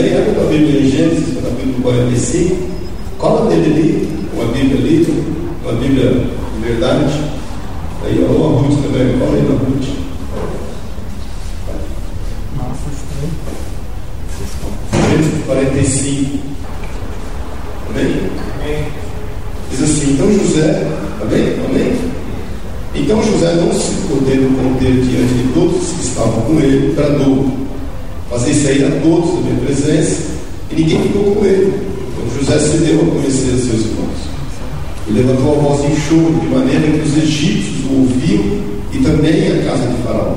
Amém? Abre a Bíblia em Gênesis, capítulo 45. Cola dele ali, uma Bíblia ali, uma Bíblia de verdade. Aí, ó, a Ruth também, cola aí na Ruth. Gênesis 45. Amém? Diz assim, então José, amém? Amém? Então José, não se podendo conter diante de todos que estavam com ele, bradou, fazer sair a todos da minha presença, e ninguém ficou com ele. Então José se deu a conhecer a seus irmãos. E levantou a voz em choro, de maneira que os egípcios o ouviam, e também a casa de Faraó.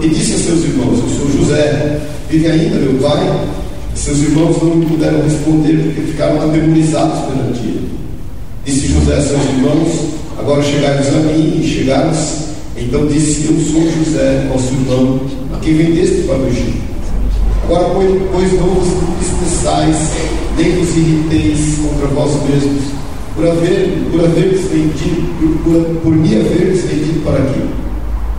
E disse a seus irmãos: O senhor José vive ainda, meu pai? E seus irmãos não me puderam responder, porque ficaram atemorizados perante ele. Disse José a seus irmãos: Agora chegai-vos a mim, e chegaram Então disse: Eu sou José, vosso irmão, a quem vendeste para o Egito. Agora, pois, não vos entristeçais, nem vos irriteis contra vós mesmos, por haver, por haver vendido, por, por me haver vendido para aqui.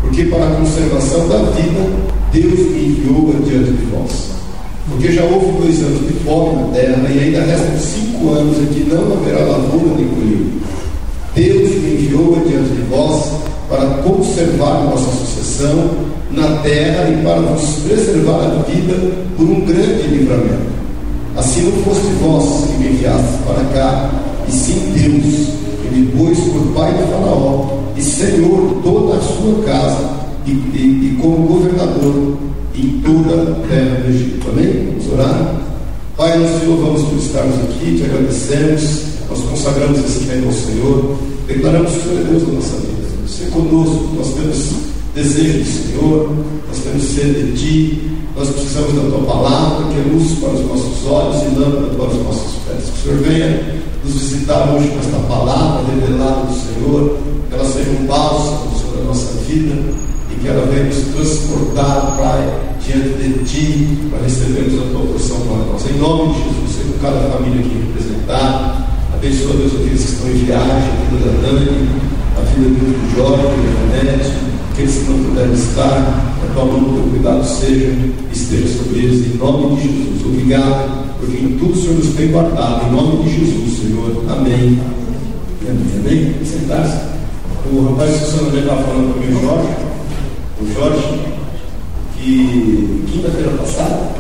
Porque para a conservação da vida, Deus me enviou adiante de vós. Porque já houve dois anos de fome na terra, e ainda restam cinco anos em que não haverá lavoura nem colheita. Deus me enviou adiante de vós para conservar nossa sucessão na terra e para vos preservar a vida por um grande livramento. Assim não foste vós que me enviastes para cá, e sim Deus, que me pôs por pai de Faraó e senhor toda a sua casa e, e, e como governador em toda a terra do Egito. Amém? Vamos orar? Pai, nós te louvamos por estarmos aqui, te agradecemos, nós consagramos esse tempo ao Senhor, declaramos que o Senhor é Deus da nossa vida. Você conosco, nós temos desejo do Senhor, nós temos sede de Ti, nós precisamos da Tua palavra, que é luz para os nossos olhos e lâmpada para os nossos pés. Que o Senhor venha nos visitar hoje com esta palavra revelada do Senhor, que ela seja um bálsamo sobre a nossa vida e que ela venha nos transportar, Pai, diante de Ti, para recebermos a Tua porção para nós. Em nome de Jesus, seja cada família aqui representada, abençoa, Deus, aqueles que estão em viagem, a vida da Dani, a vida do Jorge, da Janete, aqueles que não puderam estar, a Tua mão, Teu cuidado seja, esteja sobre eles, em nome de Jesus. Obrigado, porque em tudo o Senhor nos tem guardado, em nome de Jesus, Senhor. Amém. Amém. Amém? Sentar-se. O rapaz que o Senhor estava falando comigo, Jorge, o Jorge, que quinta-feira passada,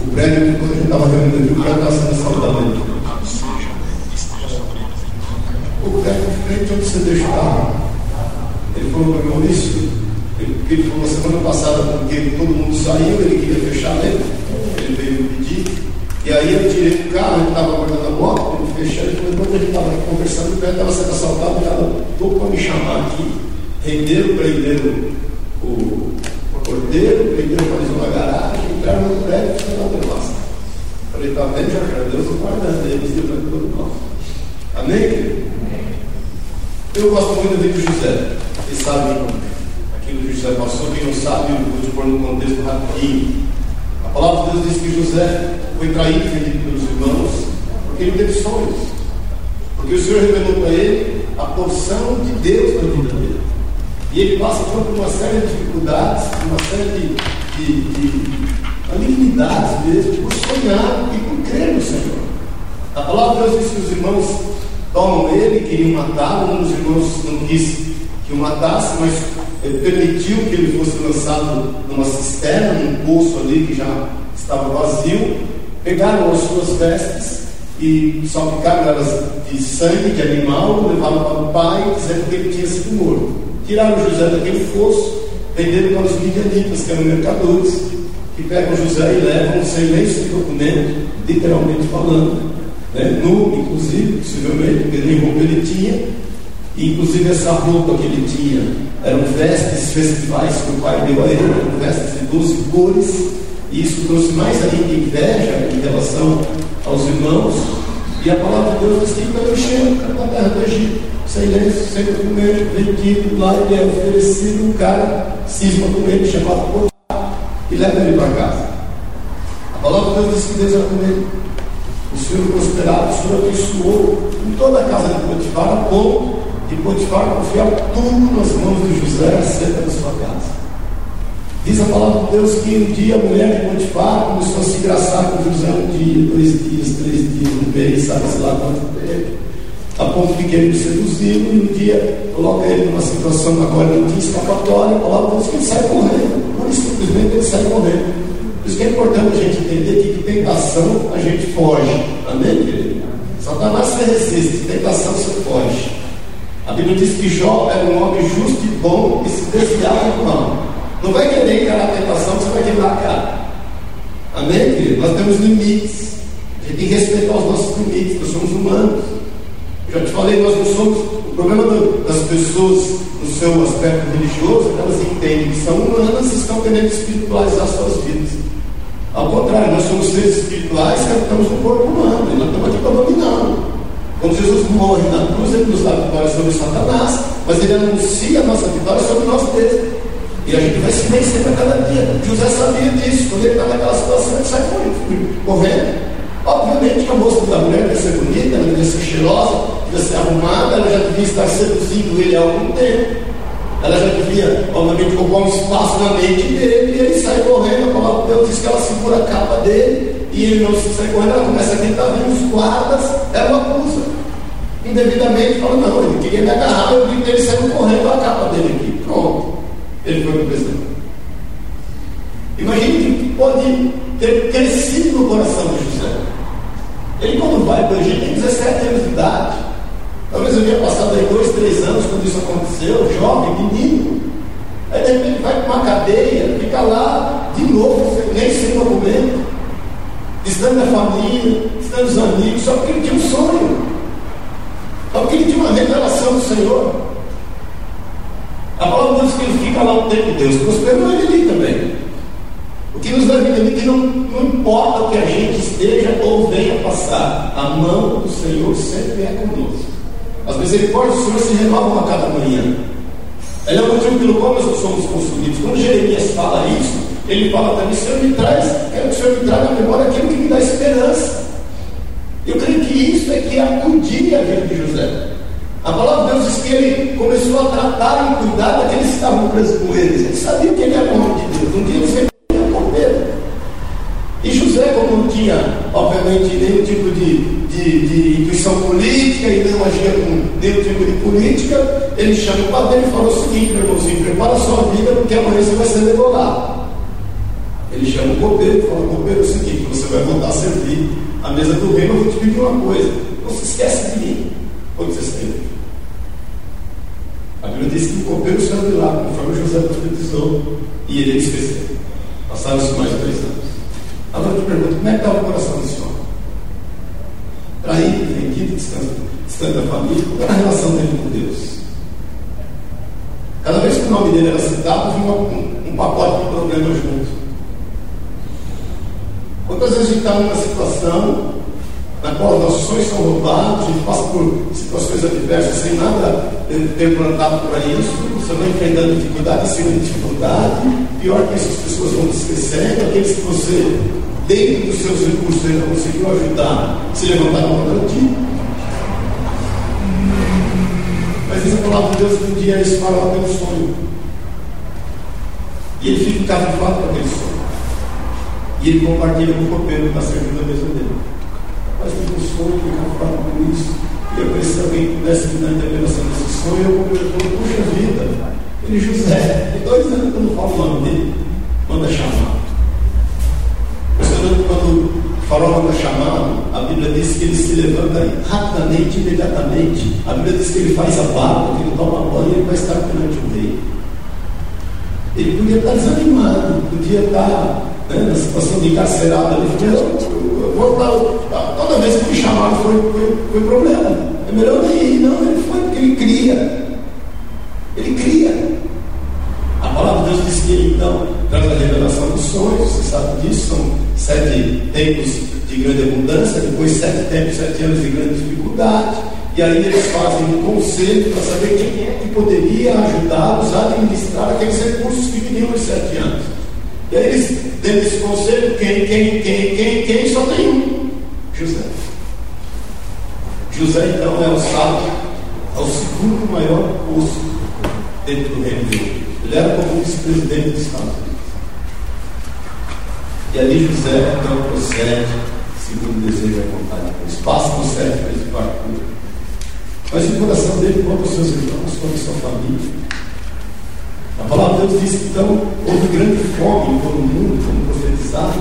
o prédio, quando a gente estava reunindo aqui, o prédio estava sendo saudado. O prédio de frente onde você deixa o carro. Ele falou para mim, Maurício, ele, ele falou semana passada, porque todo mundo saiu, ele queria fechar ele, ele veio me pedir. E aí eu tirei o carro, ele estava guardando a moto, ele fechou, ele falou, quando ele estava conversando, o prédio estava sendo assaltado, o cara estou para me chamar aqui, renderam, prenderam o porteiro, prenderam mais uma garagem, entraram no prédio e ficaram na devassa. Falei, está vendo, já Deus guardando eles e para todo nós. Amém? Eu gosto muito de José. Vocês sabem aquilo que José passou, quem não sabe, eu vou te pôr no contexto rapidinho. A palavra de Deus diz que José foi traído pelos irmãos, porque ele teve sonhos. Porque o Senhor revelou para ele a porção de Deus na vida dele. E ele passa por uma série de dificuldades, uma série de, de, de malignidades mesmo, por sonhar e por crer no Senhor. A palavra de Deus diz que os irmãos tomam ele, queriam matá-lo, um dos irmãos não quis o matasse, mas permitiu que ele fosse lançado numa cisterna, num poço ali que já estava vazio, pegaram as suas vestes e salpicaram elas de sangue de animal, levaram para o pai, dizendo que ele tinha sido morto. Tiraram José daquele poço, venderam para os midianitas, que eram mercadores, que pegam José e levam sem lenço de documento, literalmente falando, né? nu, inclusive, possivelmente, porque nem roupa ele tinha, e inclusive essa roupa que ele tinha eram vestes festivais que o pai deu a ele, eram vestes de 12 cores, e isso trouxe mais ainda inveja em relação aos irmãos, e a palavra de Deus diz que ele enchendo na terra do Egito, sem lenço, sem documento, vendido, lá ele é oferecido, um cara cisma com ele, chamado Potifar, e leva ele para casa. A palavra de Deus diz que Deus era com ele. O Senhor prosperava, o Senhor abençoou em toda a casa de Potifar, a ponto de Potifar confiar tudo nas mãos de José acerca da sua casa. Diz a palavra de Deus que um dia a mulher de Potifar começou a se engraçar com José um dia, dois dias, três dias, um mês, sabe-se lá quanto tempo. A ponto de querer seduzi-lo e um dia coloca ele numa situação ele não tinha escapatória, a palavra de Deus que ele sai correndo. Não simplesmente ele sai correndo. Por isso que é importante a gente entender que de tentação a gente foge. Amém, querido? Satanás se resiste, tentação você foge. A Bíblia diz que Jó era um homem justo e bom e se desviava do mal. Não vai querer encarar a tentação, você vai quebrar a cara. Amém, querido? Nós temos limites. A gente tem que respeitar os nossos limites, nós somos humanos. Eu já te falei, nós não somos. O problema das pessoas no seu aspecto religioso é que elas entendem que são humanas e estão querendo espiritualizar suas vidas. Ao contrário, nós somos seres espirituais que estamos no corpo humano, e nós estamos aqui para dominá-lo. Quando Jesus morre na cruz, ele nos dá vitória sobre Satanás, mas ele anuncia a nossa vitória sobre nós mesmos. E a gente vai se vencer a cada dia. José sabia disso. Quando ele está naquela situação, ele sai correndo. Obviamente que a moça da mulher devia ser bonita, ela devia ser cheirosa, devia ser arrumada, ela já devia estar seduzindo ele há algum tempo. Ela já devia, obviamente, ocupar um espaço na mente dele, e ele sai correndo, a palavra de Deus diz que ela segura a capa dele, e ele não se sai correndo, ela começa a tentar ver os guardas, ela o acusa. Indevidamente, fala, não, ele queria me agarrar, eu vi ele saindo correndo a capa dele aqui. Pronto. Ele foi para o presidente. Imagine que pode ter crescido no coração de José. Ele, quando vai para o Egito, tem 17 anos de idade. Talvez eu tenha passado aí dois, três anos quando isso aconteceu, jovem, menino. Aí de repente vai para uma cadeia, fica lá de novo, nem sem documento, distante da família, distante dos amigos, só porque ele tinha um sonho. Só porque ele tinha uma revelação do Senhor. A palavra diz que ele fica lá o tempo de Deus prosperou ele ali também. O que nos dá a entender que não, não importa o que a gente esteja ou venha passar, a mão do Senhor sempre é conosco. As misericórdias do Senhor se renovam a cada manhã. Ele é o motivo pelo qual nós somos consumidos. Quando Jeremias fala isso, ele fala também, Senhor me traz, quero que o Senhor me traga na memória aquilo que me dá esperança. Eu creio que isso é que acudia a vida de José. A palavra de Deus diz que ele começou a tratar e cuidar daqueles que estavam presos com eles. Ele sabia que ele era homem de Deus, não tinha ser medo. E José, como não tinha, obviamente, nenhum tipo de, de, de intuição política e não agia com nenhum tipo de política, ele chama o padre e fala o seguinte, meu irmãozinho, prepara a sua vida porque amanhã você vai ser degolado. Ele chama o copeiro e fala, copeiro, é o seguinte, você vai voltar a servir a mesa do reino, eu vou te pedir uma coisa, se esquece de mim quando você sair. A Bíblia diz que o copeiro saiu de lá, conforme José profetizou, e ele esqueceu. Passaram-se mais dois anos. Agora eu te pergunto, como é que está o coração desse homem? Traído, vendido, distante, distante da família, qual era a relação dele com Deus? Cada vez que o nome dele era citado, vinha um, um pacote de problemas junto. Quantas vezes a gente está numa situação na qual nossos sonhos são roubados, a gente passa por situações adversas sem nada ter plantado para isso, você vai enfrentando dificuldade de dificuldade, pior que essas pessoas vão te esquecendo, aqueles que você, dentro dos seus recursos, ainda conseguiu ajudar, se levantaram contra ti. Mas diz a palavra de Deus que um dia eles falam pelo sonho. E ele fica cavifado com aquele sonho. E ele compartilha com o copeiro que está servindo a mesa dele mas tive um sonho, ficar falo com isso. E eu pensei que alguém pudesse me dar interpretação desse sonho, eu falei, puxa vida, ele José, tem dois anos que eu não falo o nome dele, manda chamar. Impressionante quando o farol manda chamar, a Bíblia diz que ele se levanta rapidamente, imediatamente. A Bíblia diz que ele faz a barba, que ele toma banho e ele vai estar perante o rei. Ele podia estar desanimado, podia estar né, na situação de encarcerado. Falou, toda vez que me chamaram foi, foi, foi problema. É melhor nem ir, não, ele foi porque ele cria. Ele cria. A palavra de Deus diz que então traz a revelação dos sonhos, você sabe disso, são sete tempos de grande abundância, depois sete tempos, sete anos de grande dificuldade. E aí eles fazem um conselho para saber quem é que poderia ajudá-los a administrar aqueles recursos que viriam nos sete anos. E aí eles, dentro desse conselho, quem, quem, quem, quem, quem, só tem um, José. José então é o sábio, é o segundo maior posto dentro do reino de Deus. Era como vice-presidente dos Estados Unidos. E ali José então procede, segundo o desejo e a vontade de Deus. Passa por sete. Mas o coração dele contra os seus irmãos, contra sua família. A palavra de Deus diz que então houve grande fome em todo o mundo, como profetizado,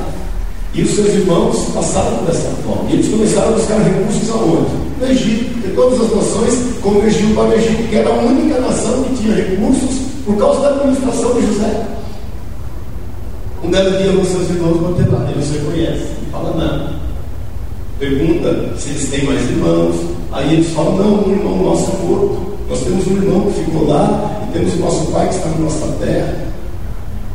e os seus irmãos passaram por essa fome. E eles começaram a buscar recursos aonde? No Egito, porque todas as nações convergiam para o Egito, que era a única nação que tinha recursos por causa da administração de José. Um belo dia, os seus irmãos vão ter lá, eles reconhecem, não fala nada. Pergunta se eles têm mais irmãos. Aí eles falam: não, um irmão nosso é morto. Nós temos um irmão que ficou lá e temos o nosso pai que está na nossa terra.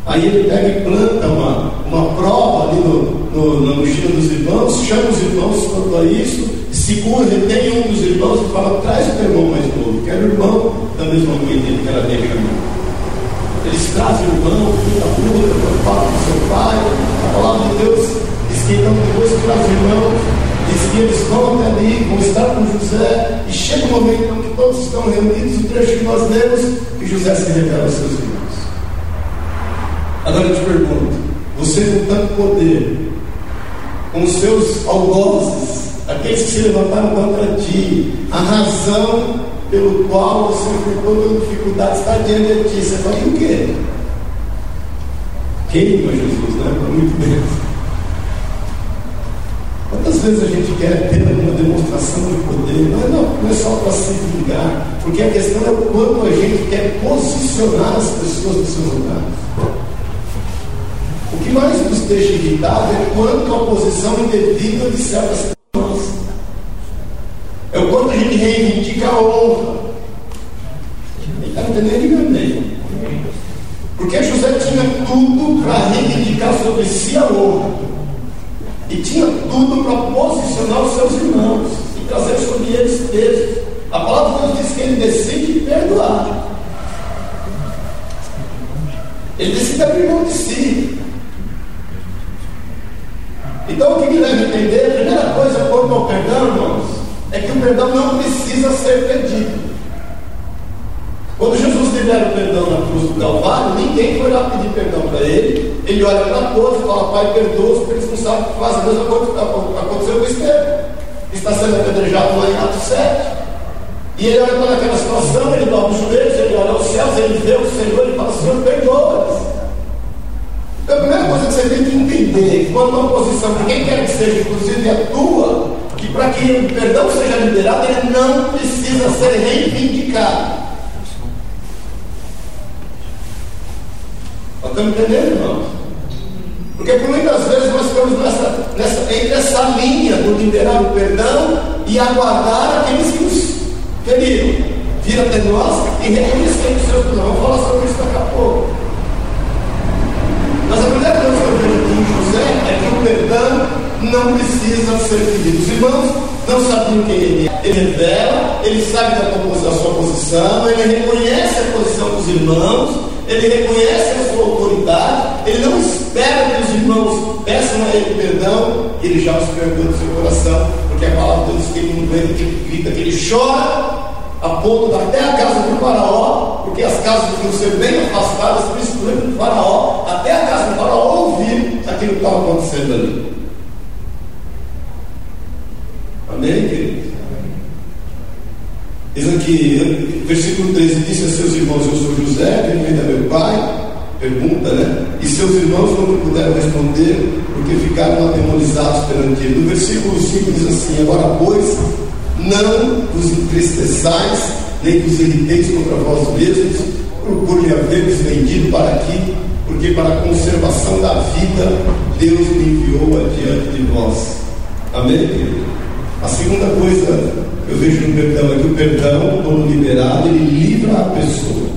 Aí ele pega e planta uma, uma prova ali no, no, na mochila dos irmãos, chama os irmãos quanto a isso, segura, retém um dos irmãos e fala: traz o teu irmão mais novo, que era o irmão da mesma mãe dele, que era Benjamim. Eles trazem o irmão, da puta, preocupado com seu pai. A palavra de Deus diz que então depois que traz o irmão, diz que eles vão até ali, vão estar com José, e chega o momento em que todos estão reunidos, o trecho que nós lemos, que José se revela aos seus irmãos. Agora eu te pergunto, você com tanto poder, com os seus algozes, aqueles que se levantaram contra ti, a razão pelo qual você enfrentou toda dificuldade está diante de ti, você fala, e o quê? Queima Jesus, né? Para muito bem. Quantas vezes a gente quer ter uma demonstração de poder? É, não, não é só para se vingar, porque a questão é o quanto a gente quer posicionar as pessoas no seu lugar. O que mais nos deixa irritado é quanto a posição indevida de certas pessoas. É o quanto a gente reivindica a honra. Ele está entendendo? Amém. Porque José tinha tudo para reivindicar sobre si a honra. E tinha tudo para posicionar os seus irmãos e trazer sobre eles peso. A palavra de Deus diz que ele decide perdoar. Ele decide abrir mão de si. Então o que me deve entender? A primeira coisa quanto ao perdão, irmãos, é que o perdão não precisa ser pedido. Quando Jesus libera o perdão na cruz do Calvário, ninguém foi lá pedir perdão para ele. Ele olha para todos e fala, Pai, perdoa porque eles não sabem o que fazem. A mesma coisa aconteceu com Estevão. Está sendo apedrejado lá em Atos 7. E ele olha para aquela situação, ele dobra os joelhos, ele olha aos céus, ele vê o Senhor e fala, Senhor, perdoa-eles. Então a primeira coisa que você tem que entender, que quando uma posição de quem quer que seja, inclusive a tua, que para que o perdão seja liberado, ele não precisa ser reivindicado. Estamos entendendo, irmãos? Porque por muitas vezes nós estamos nessa, nessa, entre essa linha do liberar o perdão e aguardar aqueles que nos feriram. Vir até nós e reconhecer os seus pecados. Vamos falar sobre isso daqui a pouco. Mas a primeira coisa que eu vejo aqui em José é que o perdão não precisa ser pedido. Os irmãos não sabiam quem ele é. Ele revela, ele sabe da sua posição, ele reconhece a posição dos irmãos, ele reconhece a sua autoridade, ele não espera que os irmãos peçam a ele perdão, ele já os perdoa do seu coração, porque a palavra de Deus que ele não que grita, que ele chora a ponto de até a casa do faraó, porque as casas deviam ser bem afastadas, principalmente do faraó, até a casa do faraó ouvir aquilo que estava acontecendo ali. Amém, querido? Diz aqui, versículo 13, disse a seus irmãos, eu sou José, quem ainda meu pai? Pergunta, né? E seus irmãos não puderam responder, porque ficaram atemorizados perante ele. No versículo 5 diz assim, agora pois, não vos entristeçais, nem vos irriteis contra vós mesmos, procurem haver-vos vendido para aqui, porque para a conservação da vida Deus me enviou adiante de vós. Amém, querido? A segunda coisa que eu vejo no perdão é que o perdão, quando liberado, ele livra a pessoa.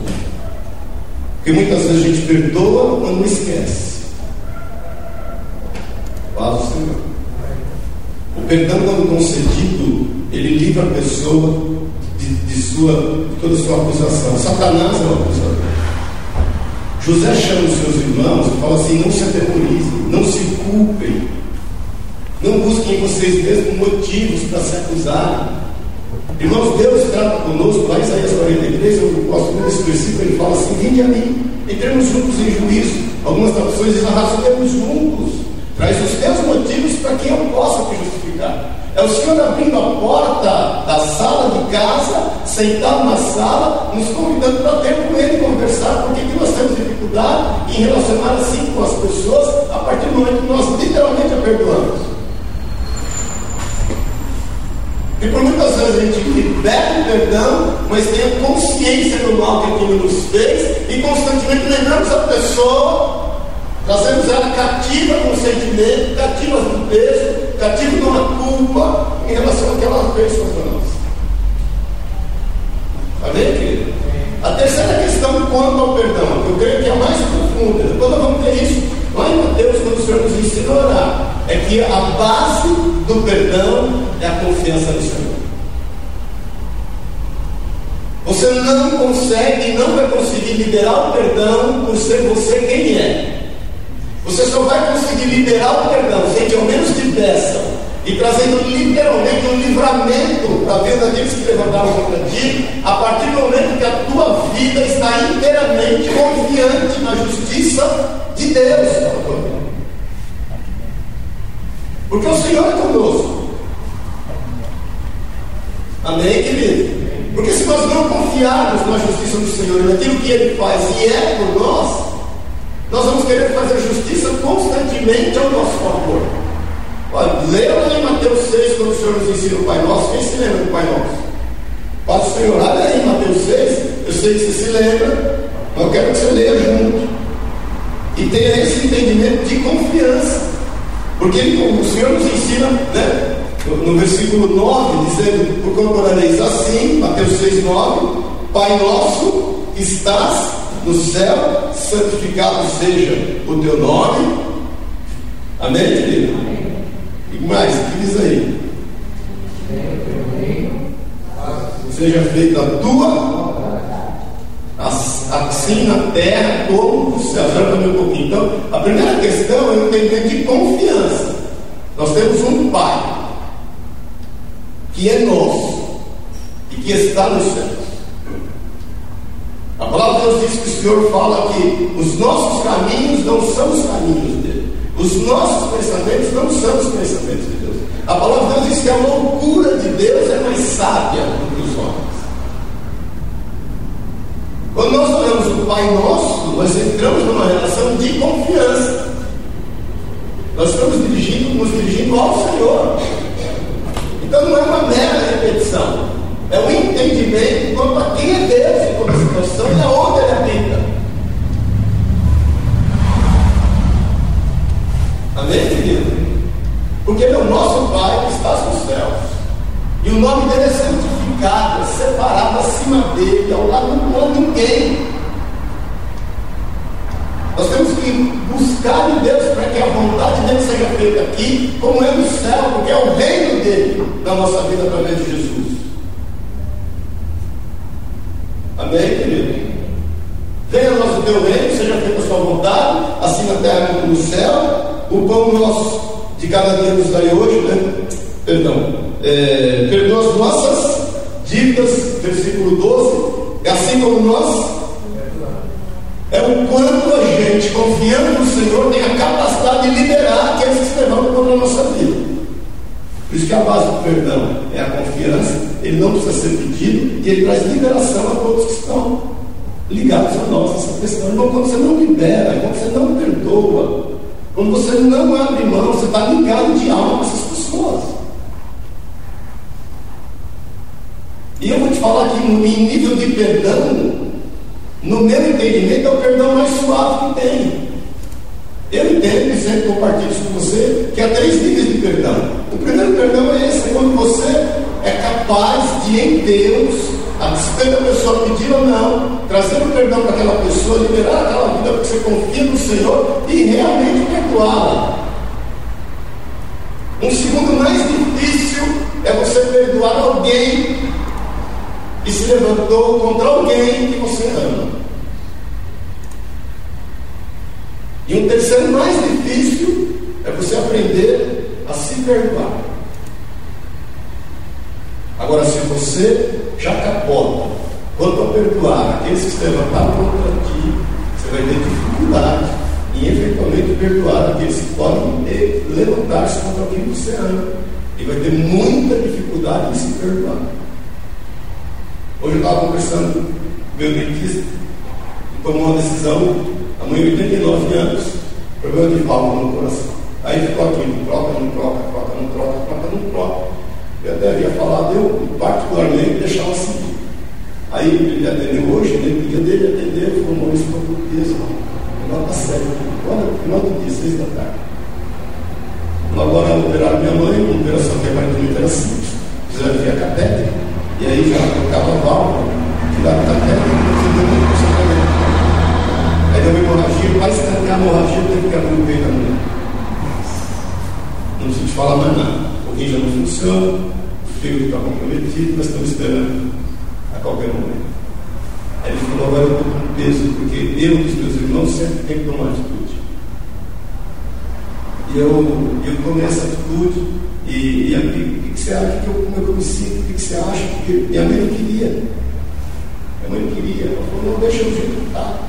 Porque muitas vezes a gente perdoa, mas não esquece. Paz o Senhor. O perdão, quando concedido, ele livra a pessoa de, de, sua, de toda sua acusação. Satanás é um acusador. José chama os seus irmãos e fala assim: não se atemorizem, não se culpem, não busquem vocês mesmos motivos para se acusarem. Irmãos, Deus trata conosco, lá em Isaías 43, eu gosto muito desse versículo, ele fala assim: vinde a mim, entremos juntos em juízo. Algumas traduções dizem, arrastemos juntos Traz os teus motivos para que eu possa te justificar. É o Senhor abrindo a porta da sala de casa, sentado na sala, nos convidando para ter com Ele conversar, porque que nós temos dificuldade em relacionar assim com as pessoas a partir do momento que nós literalmente a perdoamos. E por muitas vezes a gente libera o perdão, mas tem a consciência do mal que aquilo nos fez e constantemente lembramos a pessoa, trazemos ela cativa com o sentimento, cativa do peso, cativa de uma culpa em relação ao que contra nós. Amém, querido? A terceira questão quanto ao perdão, que eu creio que é a mais profunda, nós vamos ter isso em Mateus, quando o Senhor nos ensina a orar, é que a base do perdão é a confiança no Senhor. Você não consegue, não vai conseguir liberar o perdão por ser você quem é. Você só vai conseguir liberar o perdão sem que ao menos te peçam e trazendo literalmente um livramento para a vida daqueles que levantaram contra ti, a partir do momento que a tua vida está inteiramente confiante na justiça de Deus Porque o Senhor é conosco. Amém, querido? Porque se nós não confiarmos na justiça do Senhor e naquilo que Ele faz e é por nós, nós vamos querer fazer justiça constantemente ao nosso favor. Olha, leia lá em Mateus 6, quando o Senhor nos ensina o Pai Nosso. Quem se lembra do Pai Nosso? Pode o Senhor, aí Mateus 6. Eu sei que você se lembra, mas eu quero que você leia junto. E tenha esse entendimento de confiança. Porque ele, o Senhor nos ensina, né? no versículo 9, dizendo: Por orareis assim, Mateus 6, 9, Pai nosso que estás no céu, santificado seja o teu nome. Amém, querido? E mais, diz aí? Seja feita a tua, assim na terra como no céu. Já um pouquinho. Então, a primeira questão é o entendimento de confiança. Nós temos um Pai que é nosso e que está no céu. A palavra de Deus diz que o Senhor fala que os nossos caminhos não são os caminhos dele, os nossos pensamentos não são os pensamentos de Deus. A palavra de Deus diz que a loucura de Deus é mais sábia do que os homens. Quando nós olhamos o Pai Nosso, nós entramos numa relação de confiança. Nós estamos dirigindo, nos dirigindo ao Senhor. Então não é uma mera repetição. É um entendimento quanto a quem é Deus em toda situação e aonde ele habita. Amém, querido? Porque o nosso Pai que está nos céus. E o nome dele é santificado, é separado acima dele, ao lado de ninguém. Nós temos que buscar em Deus para que a vontade dele seja feita aqui, como é no céu, porque é o reino dele na nossa vida através de Jesus. Amém, querido? Venha o teu reino, seja feita a sua vontade, assim na terra como no céu. O pão nosso de cada dia nos dai hoje, né? Perdão. É, perdoa as nossas dívidas, versículo 12, assim como nós é o quanto a gente, confiando no Senhor, tem a capacidade de liberar aqueles que se levantam contra nossa vida. Por isso que a base do perdão é a confiança, ele não precisa ser pedido e ele traz liberação a todos que estão ligados a nós nessa questão. Então, quando você não libera, quando você não perdoa, quando você não abre mão, você está ligado de alma com essas pessoas. E eu vou te falar que em nível de perdão, no meu entendimento, é o perdão mais suave que tem. Eu entendo e sempre compartilho isso com você que há três níveis de perdão. O primeiro perdão é esse, é quando você é capaz de, em Deus, a despeito da pessoa pedir ou não, trazer o perdão para aquela pessoa, liberar aquela vida porque você confia no Senhor e realmente perdoá-la. Um segundo mais difícil é você perdoar alguém que se levantou contra alguém que você ama. E um terceiro mais difícil é você aprender a se perdoar. Agora, se você já capota quanto a perdoar que se levantaram contra ti, você vai ter dificuldade e eventualmente perdoar aqueles que podem levantar-se contra aquilo que você ama. E vai ter muita dificuldade em se perdoar. Hoje eu estava conversando com meu dentista, tomou uma decisão, a mãe 89 anos, problema de válvula no coração. Aí ficou aqui, não troca, não troca, troca, não troca, troca, não troca. Eu até havia falado, eu particularmente deixava assim. Aí ele atendeu hoje, né? no dia dele ele falou, Maurício, por português, nota 7. Olha, final do dia, 6 da tarde. Agora operaram minha mãe, uma operação que aparentemente era simples. Fizeram via catéter, e aí já trocava a válvula, tiraram catéter e o funcionamento. Aí deu uma hemorragia, para estancar a hemorragia, teve que abrir o peito da mulher. Não se te fala mais nada. Rim já não funciona, o fígado está comprometido, nós estamos esperando a qualquer momento. Aí ele falou, agora eu estou com peso, porque eu e os meus irmãos sempre tem que tomar atitude. E eu, eu tomei essa atitude, e, e o que, você acha que eu, como é que eu me sinto? O que, que você acha? Porque minha mãe não queria. Minha mãe não queria. Ela falou, não, deixa eu que tá.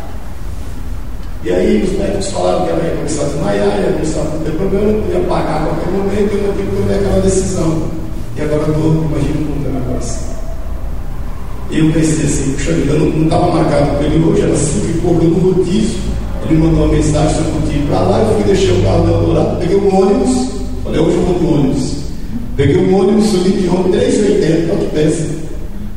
E aí os médicos falaram que ela ia começar a desmaiar, ia começar a ter problema, podia pagar a qualquer momento, eu tive que tomar aquela decisão. E agora eu estou, imagina como está meu coração. E eu pensei assim, puxa vida, não estava marcado com ele hoje, era cinco e pouco, eu no rodízio. Ele mandou uma mensagem, eu ir para lá, eu fui deixar o carro do lado, peguei um ônibus, falei, hoje eu vou de ônibus. Peguei um ônibus, subi de ônibus, 3,80, olha que pensa.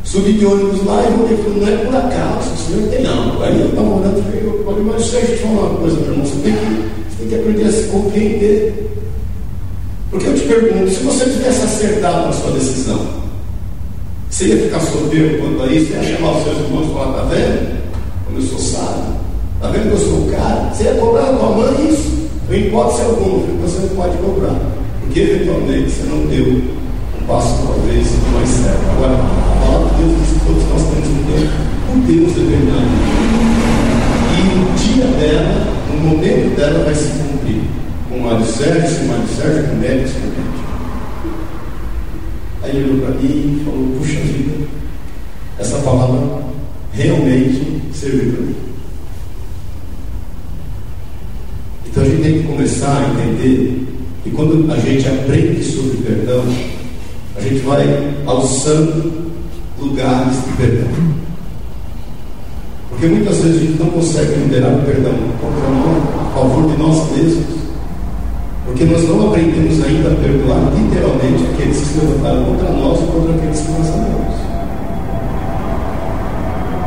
Subi de ônibus lá e voltei, falei, não é por acaso, o senhor tem algo. Aí eu estava olhando, falei, eu falei, mas deixa eu te falar uma coisa, meu irmão, você tem que, você tem que aprender a se compreender. Porque eu te pergunto, se você tivesse acertado na sua decisão, você ia ficar solteiro quanto a isso? Ia chamar os seus irmãos e falar, tá vendo? Como eu sou sábio. Tá vendo que eu sou caro? Você ia cobrar a tua mãe isso. Não hipótese alguma, você não pode cobrar. Porque eventualmente você não deu passo por vez mais certo. Agora, a palavra de Deus diz que todos nós temos um tempo com Deus verdade. E o dia dela, o momento dela vai se cumprir. Com o alicerce, com o alicerce, com o mérito, com o mérito. Aí ele olhou para mim e falou: Puxa vida, essa palavra realmente serviu para mim. Então a gente tem que começar a entender que quando a gente aprende sobre perdão, a gente vai alçando lugares de perdão. Porque muitas vezes a gente não consegue liberar o perdão contra nós, a favor de nós mesmos. Porque nós não aprendemos ainda a perdoar literalmente aqueles que se levantaram contra nós e contra aqueles que nós amamos.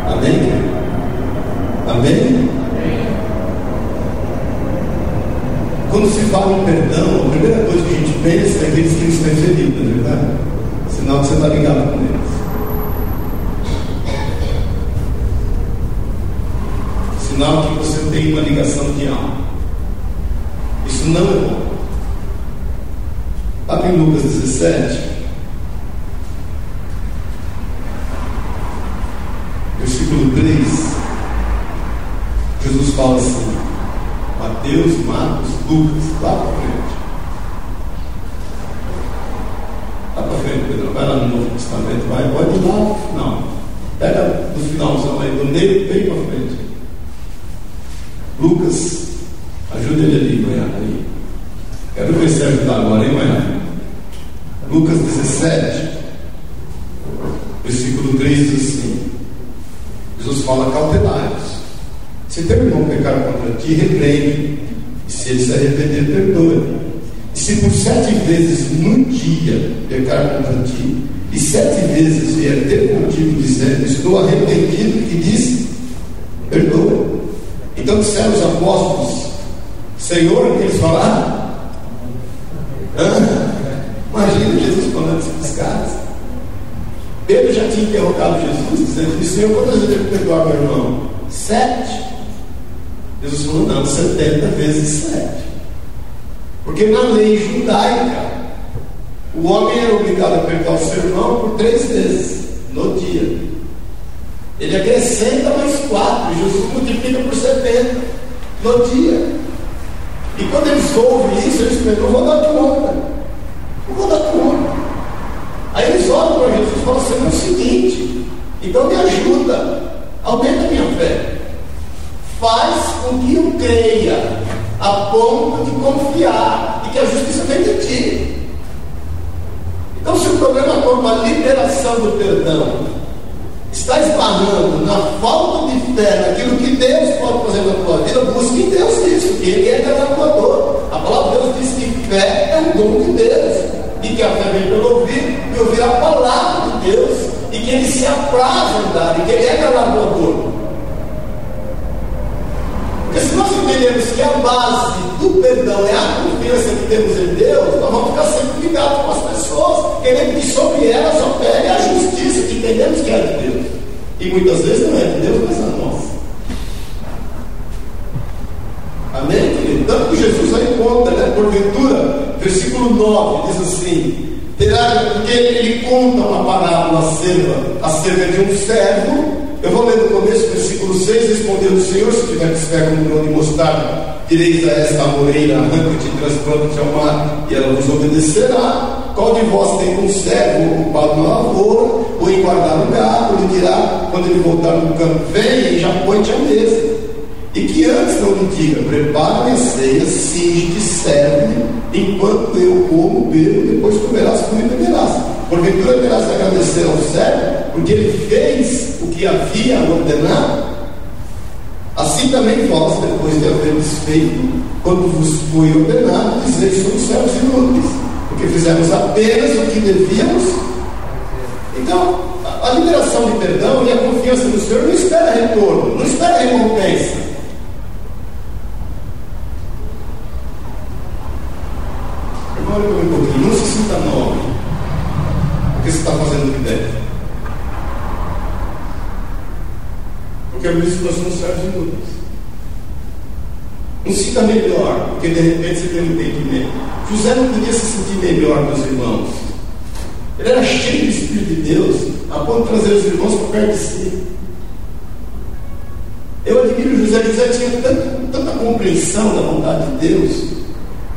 Amém? Amém? Quando se fala em perdão, a primeira coisa que a gente pensa é que estão feridos, não é verdade? Sinal que você está ligado com eles. Sinal que você tem uma ligação de alma. Isso não é bom. Em Lucas 17. Versículo 3. Jesus fala assim: Mateus, Marcos, Lucas, lá para frente. Lá para frente, Pedro. Vai lá no Novo Testamento, vai, pode ir lá no final. Pega no finalzão aí, do meio bem para frente. Lucas, ajuda ele ali, Goiânia. Aí. Quero ver se ajudar agora, hein, Goiânia? Lucas 17, versículo 3 diz assim: Jesus fala cautelários. Se teu irmão pecar contra ti, repreende. Se ele se arrepender, perdoa. Se por sete vezes no dia pecar contra ti, e sete vezes vier ter contigo dizendo, estou arrependido, que diz, perdoa. Então disseram os apóstolos, Senhor, o que eles falaram? Hã? Imagina Jesus falando isso os caras. Pedro já tinha interrogado Jesus, dizendo: Senhor, quantas vezes ele perdoar meu irmão? Sete. Jesus falou: Não, setenta vezes sete. Porque na lei judaica, o homem era obrigado a perdoar o seu irmão por três vezes no dia. Ele acrescenta mais quatro, Jesus multiplica por setenta no dia. E quando eles ouvem isso, eles pensam: Vou dar conta. Não vou dar conta. Aí eles olham para Jesus e falam assim: é o seguinte, então me ajuda, aumenta a minha fé, faz com que eu creia a ponto de confiar e que a justiça vem de ti. Então, se o problema como a liberação do perdão está esbarrando na falta de fé naquilo que Deus pode fazer na tua vida, busque em Deus isso, que Ele é galardoador. A palavra de Deus diz que fé é um dom de Deus, e que a fé vem pelo ouvir, e ouvir a palavra de Deus, e que Ele se apraz andar, e que Ele é galardoador. Entendemos que a base do perdão é a confiança que temos em Deus, nós vamos ficar sempre ligados com as pessoas, querendo que sobre elas opere a justiça que entendemos que é de Deus. E muitas vezes não é de Deus, mas a nossa. Amém, querido? Tanto que Jesus aí conta, né? Porventura, versículo 9, diz assim: terá, porque ele conta uma parábola acerca, acerca de um servo. Eu vou ler no começo, versículo 6, respondeu o Senhor, se tiver que esperar como grão de mostarda, direis a esta moreira, arranca-te e transplanta-te ao mar, e ela vos obedecerá. Qual de vós tem um servo ocupado na lavoura, ou em guardar o gado, ele dirá, quando ele voltar do campo, vem e já põe-te à mesa. E que antes não lhe diga, prepara a ceia, singe-te, serve, enquanto eu como, bebo, depois comerás comigo e beberás. Porventura terás de agradecer ao servo, porque ele fez o que havia ordenado. Assim também vós, depois de haver feito, quando vos foi ordenado, dizeis somos servos inúteis, porque fizemos apenas o que devíamos. Então, a liberação de perdão e a confiança no Senhor não espera retorno, não espera recompensa. Olha um pouquinho, não se sinta nobre, porque você está fazendo o que deve. Porque é por servos inúteis. Não sinta melhor, porque de repente você tem um entendimento. José não podia se sentir melhor dos irmãos. Ele era cheio do Espírito de Deus, a ponto de trazer os irmãos para perto de si. Eu admiro José. José tinha tanta, tanta compreensão da vontade de Deus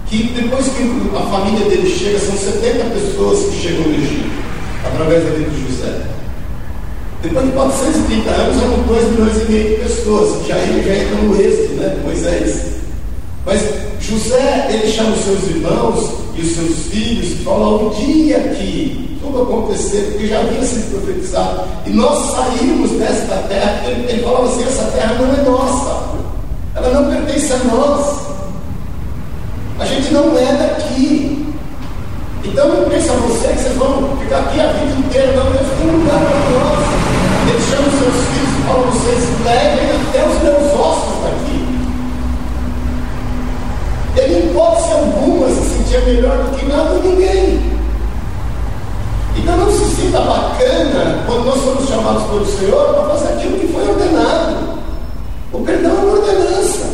que depois que a família dele chega, são 70 pessoas que chegam no Egito, através da vida de José. Depois de 430 anos, eram 2 milhões e meio de pessoas, que aí já entra no êxito, né, Moisés. Mas José, ele chama os seus irmãos e os seus filhos e fala o dia que tudo acontecer, porque já havia sido profetizado. E nós saímos desta terra, ele, ele assim, essa terra não é nossa, ela não pertence a nós. A gente não é daqui. Então não pensa você que vocês vão ficar aqui a vida inteira. Não, Deus tem um lugar para nós. Ele chama os seus filhos fala, vocês levem até os meus ossos daqui. Ele em hipótese alguma se sentia melhor do que nada ninguém. Então não se sinta bacana quando nós somos chamados pelo Senhor para fazer aquilo que foi ordenado. O perdão é uma ordenança.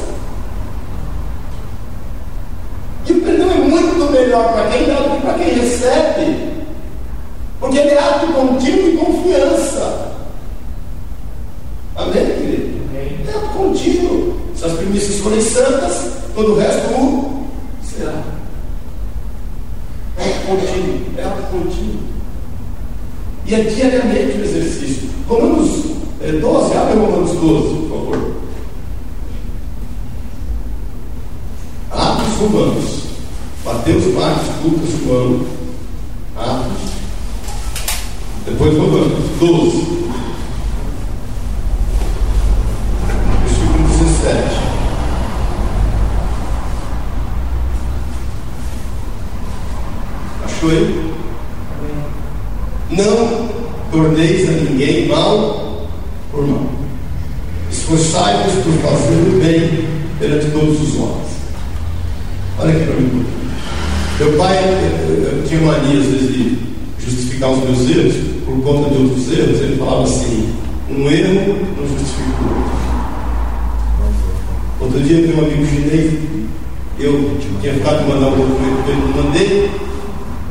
E o perdão é muito melhor para quem dá do que para quem recebe. Porque ele é ato contínuo e confiança. Amém, querido? É ato contínuo. Se as primícias forem santas, todo o resto o será. É ato contínuo. É ato contínuo. E é diariamente o exercício. Romanos 12, é, abre Romanos 12, por favor. Atos Romanos. Mateus, Marcos, Lucas, João, Atos. Depois Romanos 12. Versículo 17. Não torneis a ninguém mal por mal. Esforçai-vos por fazer o bem perante todos os homens. Olha aqui para mim. Meu pai eu, eu tinha mania, às vezes, de justificar os meus erros por conta de outros erros. Ele falava assim: um erro não justifica o outro. Outro dia, eu tenho um amigo chinês, eu tinha ficado de mandar um documento dele, não mandei.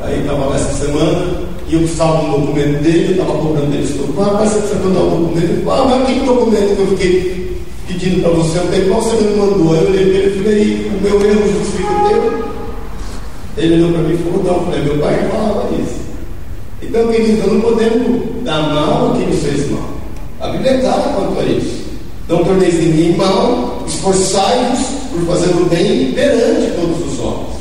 Aí estava lá essa semana, e eu precisava de um documento dele, eu estava cobrando dele. Ele falou: rapaz, você precisa mandar um documento? Ah, mas que documento que eu fiquei pedindo para você um qual você me mandou? Aí eu olhei para ele e falei, o meu erro justifica o teu? Ele olhou para mim e falou, não, falei, meu pai falava isso. Então, querido, não podemos dar mal a quem nos fez mal. A Bíblia é clara quanto a isso. Não torneis ninguém mal, esforçai-vos por fazer o bem perante todos os homens.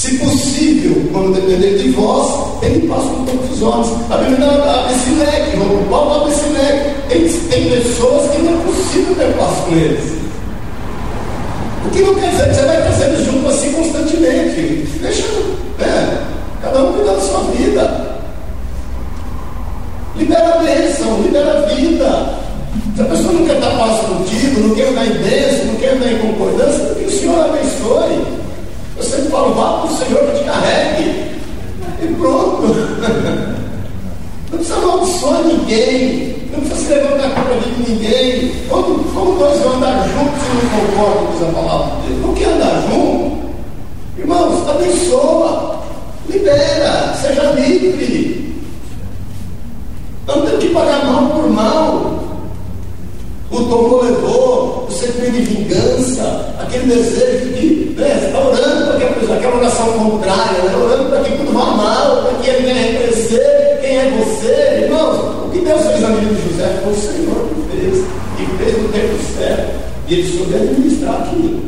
Se possível, quando depender de vós, ele passa por todos os homens. A Bíblia abre esse leque, o Paulo abre esse leque. Tem, tem pessoas que não é possível ter paz com eles. O que não quer dizer que você vai trazendo junto assim constantemente. Deixa, né? Cada um cuidar da sua vida. Libera a bênção, libera a vida. Se a pessoa não quer dar paz contigo, não quer andar em bênção, não quer andar em concordância, que o Senhor abençoe. Eu sempre falo, vá para o Senhor que te carregue. E pronto. Não precisa amaldiçoar ninguém. Não precisa se levantar contra ninguém. Como, nós vamos andar juntos se não concordam com a palavra de Deus? Não quer andar junto? Irmãos, abençoa. Libera. Seja livre. Não tem que pagar mal por mal. O tomou levou, o sentimento de vingança, aquele desejo de orando para que aquela oração contrária, né, orando para que tudo vá mal, para que ele venha reconhecer quem é você. Irmãos, o que Deus fez na vida de José foi o Senhor que fez, e fez no tempo certo, e ele soube administrar aquilo.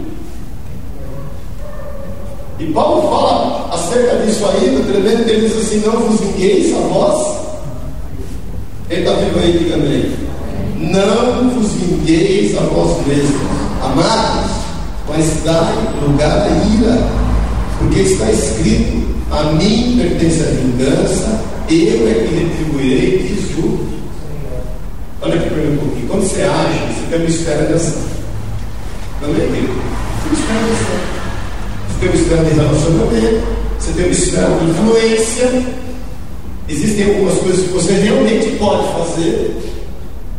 E Paulo fala acerca disso ainda, tremendo, ele diz assim: Não vos vingueis a vós. Quem está vivo aí, diga amém. Não vos vingueis a vós mesmos, amados, mas dai lugar à ira, porque está escrito: A mim pertence a vingança, eu é que retribuirei, diz o. Olha aqui para mim um pouquinho. Quando você age, você tem uma esfera de ação. Não é, querido? Você tem uma esfera de ação. Você tem uma esfera de relacionamento, você tem uma esfera de influência. Existem algumas coisas que você realmente pode fazer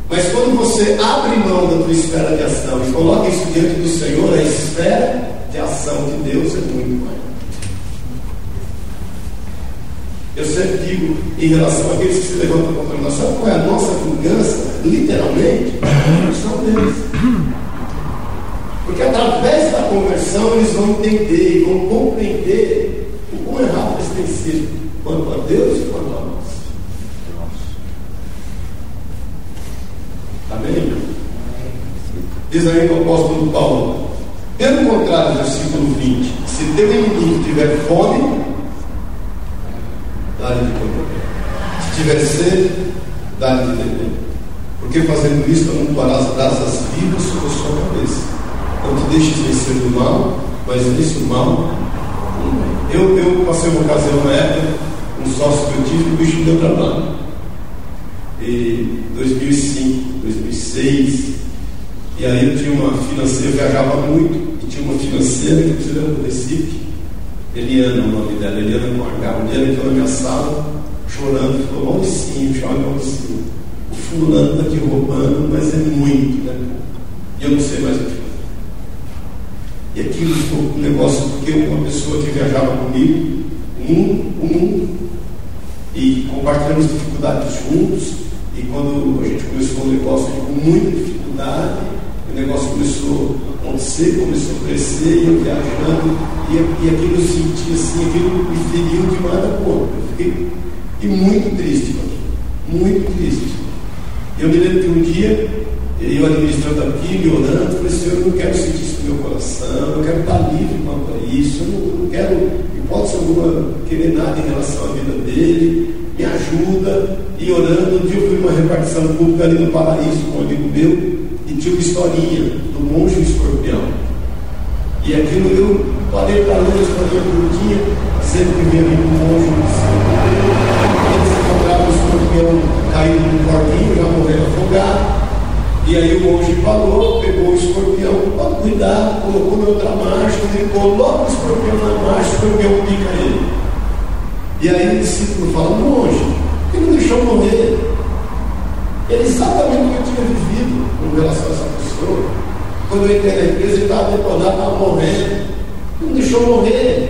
mas quando você abre mão da tua esfera de ação e coloca isso diante do Senhor, a esfera de ação de Deus é muito maior. Eu sempre digo em relação àqueles que se levantam contra nós, sabe qual é a nossa vingança? Literalmente, a conversão deles. Porque através da conversão eles vão entender e vão compreender o quão errado eles têm sido, quanto a Deus e quanto a nós. Amém? Diz aí o apóstolo Paulo. Pelo contrário, versículo 20: Se teu inimigo tiver fome, dá-lhe de comer. Se tiver sede, dá-lhe de beber. Porque fazendo isto, amontoarás brasas vivas sobre a sua cabeça. Não te deixes vencer do mal, mas vence o mal. Eu, eu passei uma ocasião na época, um sócio que eu tive, o bicho deu trabalho. E 2005, 2006. E aí eu tinha uma financeira, eu viajava muito, e tinha uma financeira que precisava do Recife, Eliana, o nome dela, Eliana com H. Um dia ela entrou na minha sala, chorando, falou, Mauricinho, chora Mauricinho. O fulano está aqui roubando, mas é muito, né? E eu não sei mais o que fazer. E aquilo ficou um negócio, porque uma pessoa que viajava comigo, um, um, e compartilhamos dificuldades juntos, e quando a gente começou o negócio com muita dificuldade, o negócio começou a acontecer, começou a crescer, e eu viajando, e, e aquilo senti assim, aquilo me feriu de conta. Eu fiquei, fiquei muito triste, muito triste. Eu me lembro que um dia, eu administrando aqui, me orando, falei, Senhor, eu não quero sentir isso no meu coração, eu quero estar livre quanto a isso, eu não, não quero, hipótese alguma, querer nada em relação à vida dele, me ajuda, e orando, um dia eu fui numa repartição pública ali no Paraíso com um amigo meu, e tinha uma historinha do monge e escorpião. E aquilo eu parei para ler a historinha curtinha, sempre que vinha um monge no céu. Eles encontraram o escorpião caído no corpinho, já morreu afogado. E aí o monge falou, pegou o escorpião, pode cuidar, colocou na outra marcha, ele coloca o escorpião na marcha, o escorpião pica ele. E aí o discípulo fala, monge, ele não deixou morrer. Era exatamente o que eu tinha vivido com relação a essa pessoa. Quando eu entrei na empresa, ele estava detonado, estava morrendo. Não deixou morrer.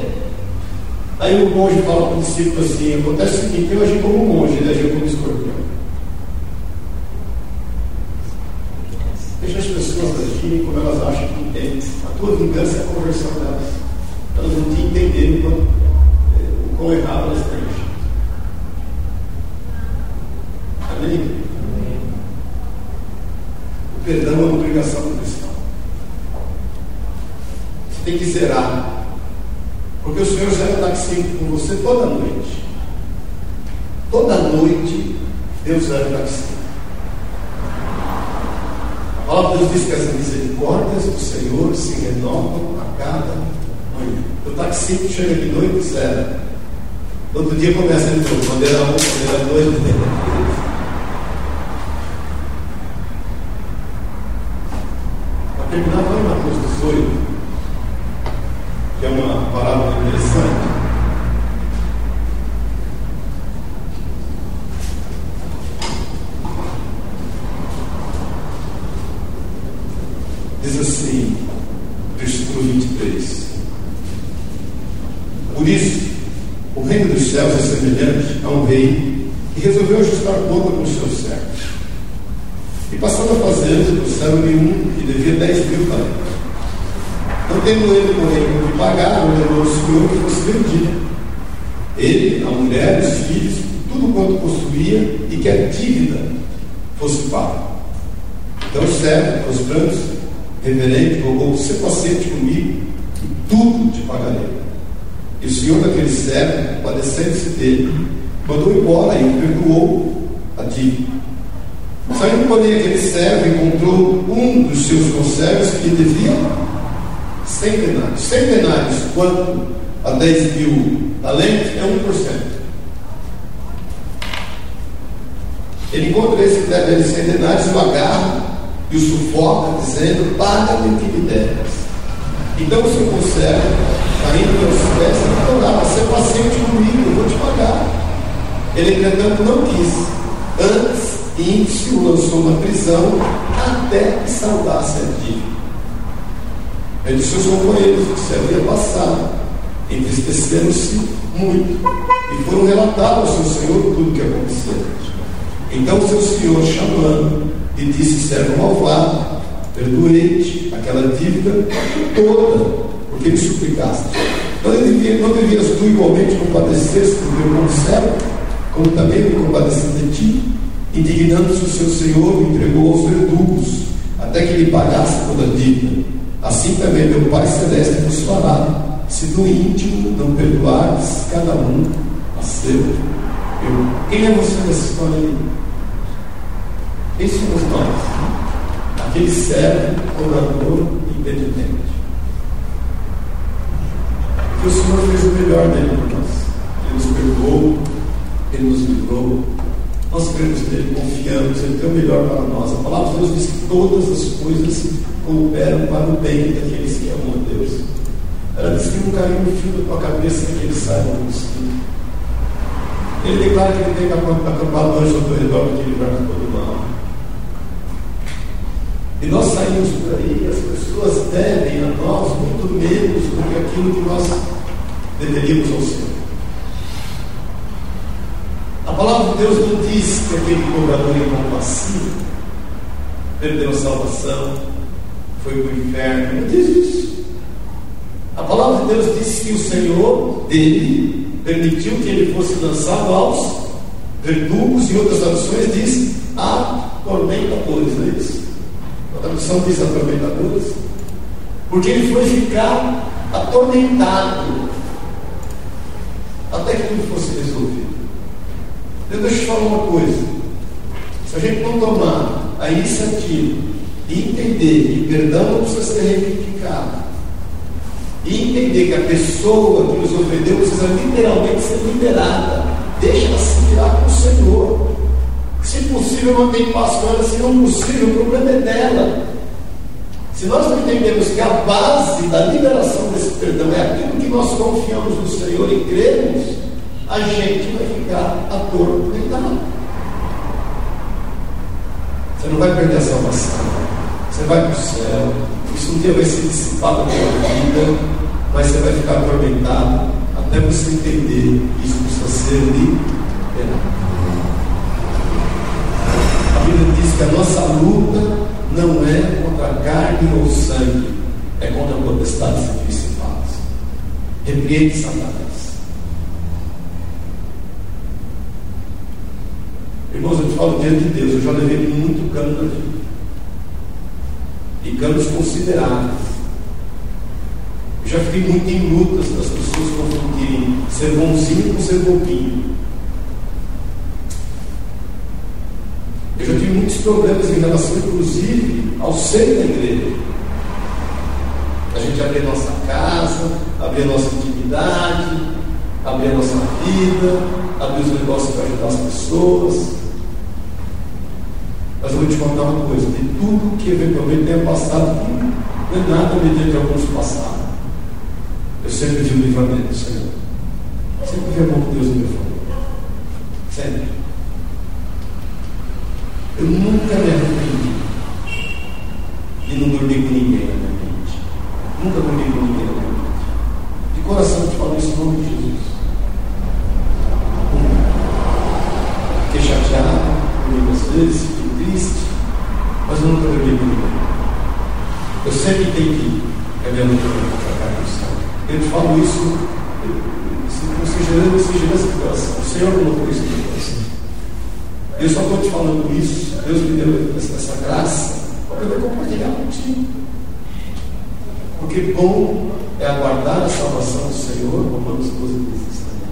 Aí o monge fala para o discípulo assim: acontece o seguinte, eu agi como monge, ele agiu como escorpião. Deixa as pessoas agirem como elas acham que entendem. A tua vingança é a conversão delas. Elas não te entenderam o quão errado elas têm. Amém? O perdão é uma obrigação do tem que zerar. Porque o Senhor já é está sempre com você toda noite. Toda noite Deus anda consigo. A palavra de Deus diz que as misericórdias do Senhor se renovam a cada manhã. O taxista chega de noite e zero. Outro dia começa de novo. bandeira 1, bandeira 2, bandeira 3. Encontrou um dos seus conservos que devia centenários. Centenários, quanto a 10 mil talentos, é 1%. Ele encontra esse deve centenários, o agarra e o sufoca, dizendo: Paga-me que me deves. Então o seu conservo caindo pelos pés, ele orava, ser paciente comigo, eu vou te pagar. Ele, entretanto, não quis. Antes, índice o lançou na prisão até que saudasse a dívida. Ele disse aos companheiros que se havia passado, entristeceram-se muito e foram relatar ao seu senhor tudo o que aconteceu. Então o seu senhor, chamando, lhe disse: servo malvado, perdoei-te aquela dívida toda porque me suplicaste. Não, devia, não devias tu igualmente compadecer-se do meu conservo, como também me compadeci de ti? Indignando-se o seu senhor, entregou aos verdugos, até que lhe pagasse toda a dívida. Assim também meu Pai Celeste vos fará, se do íntimo não perdoares cada um a seu. Eu. Quem é você nessa história aí? Quem somos nós? Aquele servo, orador e penitente que o Senhor fez o melhor dele por nós. Ele nos perdoou, Ele nos livrou. Nós cremos nele, confiamos, Ele tem o melhor para nós. A palavra de Deus diz que todas as coisas cooperam para o bem daqueles que amam a Deus. Ela diz que não caiu fio da tua cabeça que ele saiba do. Ele declara que ele tem acampado anjos ao redor para te livrar de todo mal. E nós saímos por aí, as pessoas devem a nós muito menos do que aquilo que nós deveríamos ao Senhor. A palavra de Deus não diz que aquele cobrador incompassivo perdeu a salvação, foi para o inferno, não diz isso. A palavra de Deus diz que o Senhor dele permitiu que ele fosse lançado aos verdugos e outras traduções diz atormentadores, não é isso? A tradução diz atormentadores, porque ele foi ficar atormentado até que tudo fosse resolvido. Então, deixa eu te falar uma coisa. Se a gente não tomar a iniciativa e entender que perdão não precisa ser reivindicado, e entender que a pessoa que nos ofendeu precisa literalmente ser liberada, deixa ela se virar com o Senhor. Se possível, mantém paz com ela, se não possível, o problema é dela. Se nós não entendemos que a base da liberação desse perdão é aquilo que nós confiamos no Senhor e cremos, a gente vai ficar atormentado. Você não vai perder a salvação. Você vai para o céu. Isso um dia vai ser dissipado sua vida, mas você vai ficar atormentado até você entender que isso precisa ser liberado. A Bíblia diz que a nossa luta não é contra a carne ou sangue, é contra potestades e principados. Repreende Satanás. Irmãos, eu te falo diante de Deus, eu já levei muito cano na vida. E canos consideráveis. Eu já fiquei muito em lutas das pessoas confundirem ser bonzinho com ser bobinho. Eu já tive muitos problemas em relação, inclusive, ao ser da igreja. A gente abrir nossa casa, abrir nossa intimidade, abrir nossa vida, abrir os negócios para ajudar as pessoas. Mas eu vou te contar uma coisa: de tudo que eventualmente tenha passado, não é nada mediante alguns passados. Eu sempre vi o livramento Senhor. Sempre vi a mão de Deus no meu favor. Sempre. Eu nunca me arrependi de não dormir com ninguém na minha mente. Nunca dormi com ninguém na minha mente. De coração te falo isso em nome de Jesus. Fiquei chateado às vezes, triste, mas eu nunca dormi com ninguém. Eu sempre que a minha luta para cá. Eu te falo isso, com singeleza de coração. O Senhor colocou isso no meu coração. Eu só estou te falando isso, Deus me deu essa graça para poder compartilhar contigo. Porque bom é aguardar a salvação do Senhor, como as duas vezes também.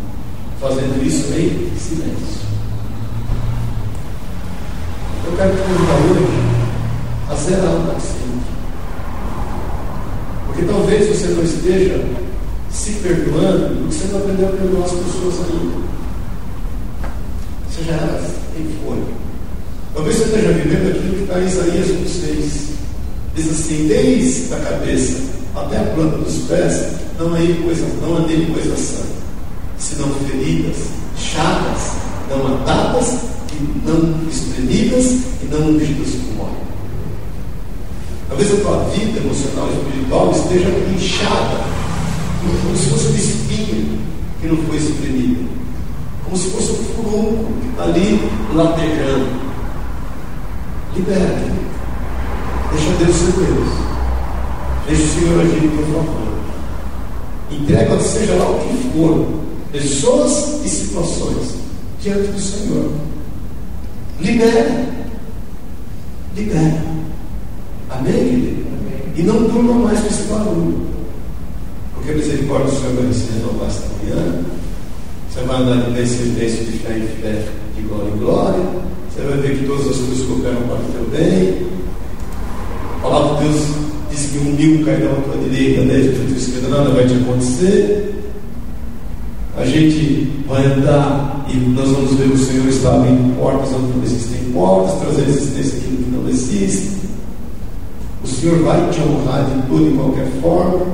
Fazendo isso em silêncio. Eu quero te convidar hoje a zerar o paciente. Porque talvez você não esteja se perdoando você não aprendeu a perdoar as pessoas ainda. Você já quem foi. Talvez você esteja vivendo aquilo que está em Isaías 1,6. Diz assim: desde a cabeça até a planta dos pés, não há coisa, não há nele coisa sã, senão feridas, chagas, não atadas, não espremidas e não ungidas com óleo. Talvez a tua vida emocional e espiritual esteja inchada, como se fosse uma espinha que não foi espremida, como se fosse um furúnculo que está ali latejando. Liberte. Deixa Deus ser Deus. Deixa o Senhor agir teu favor. Entrega, seja lá o que for, pessoas e situações, diante do Senhor. Libera. Libera. Amém, querido? E não durma mais com esse barulho. Porque a misericórdia do Senhor vai se renovar esta manhã. Você vai andar de descendência de fé em fé, de glória em glória. Você vai ver que todas as coisas cooperam para o teu bem. A palavra de Deus diz que um mil cairá à tua direita, dez à tua esquerda, nada vai te acontecer. A gente vai andar e nós vamos ver o Senhor está abrindo portas onde não existem portas, trazer existência aquilo que não existe. O Senhor vai te honrar de toda e qualquer forma.